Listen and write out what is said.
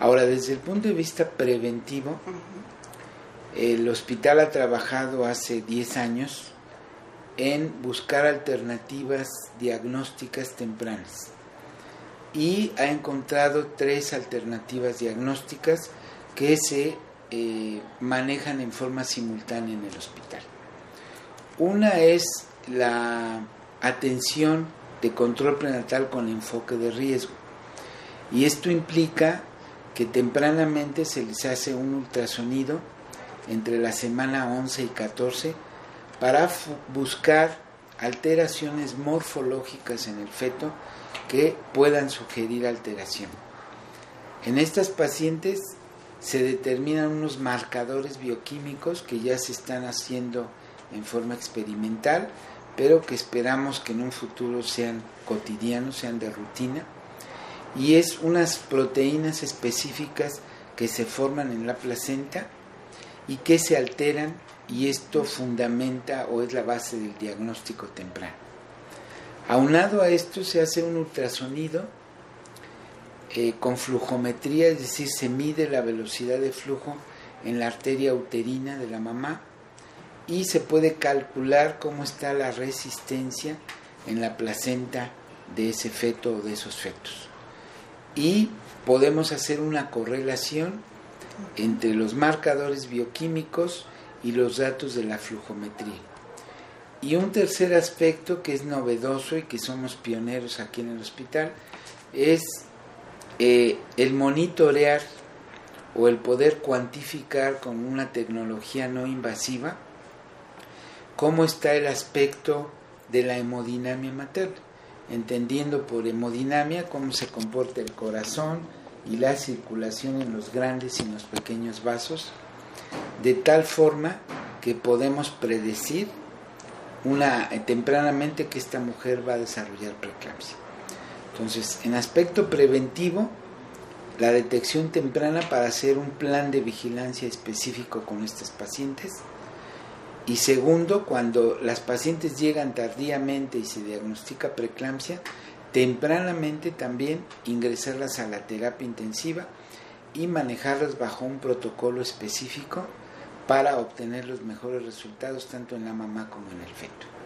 Ahora, desde el punto de vista preventivo, el hospital ha trabajado hace 10 años en buscar alternativas diagnósticas tempranas y ha encontrado tres alternativas diagnósticas que se eh, manejan en forma simultánea en el hospital. Una es la atención de control prenatal con enfoque de riesgo y esto implica que tempranamente se les hace un ultrasonido entre la semana 11 y 14 para buscar alteraciones morfológicas en el feto que puedan sugerir alteración. En estas pacientes se determinan unos marcadores bioquímicos que ya se están haciendo en forma experimental, pero que esperamos que en un futuro sean cotidianos, sean de rutina, y es unas proteínas específicas que se forman en la placenta y que se alteran y esto fundamenta o es la base del diagnóstico temprano. Aunado a esto se hace un ultrasonido eh, con flujometría, es decir, se mide la velocidad de flujo en la arteria uterina de la mamá y se puede calcular cómo está la resistencia en la placenta de ese feto o de esos fetos. Y podemos hacer una correlación entre los marcadores bioquímicos y los datos de la flujometría. Y un tercer aspecto que es novedoso y que somos pioneros aquí en el hospital es eh, el monitorear o el poder cuantificar con una tecnología no invasiva cómo está el aspecto de la hemodinamia materna, entendiendo por hemodinamia cómo se comporta el corazón y la circulación en los grandes y en los pequeños vasos, de tal forma que podemos predecir una, eh, tempranamente que esta mujer va a desarrollar preeclampsia. Entonces, en aspecto preventivo, la detección temprana para hacer un plan de vigilancia específico con estos pacientes. Y segundo, cuando las pacientes llegan tardíamente y se diagnostica preeclampsia, tempranamente también ingresarlas a la terapia intensiva y manejarlas bajo un protocolo específico para obtener los mejores resultados tanto en la mamá como en el feto.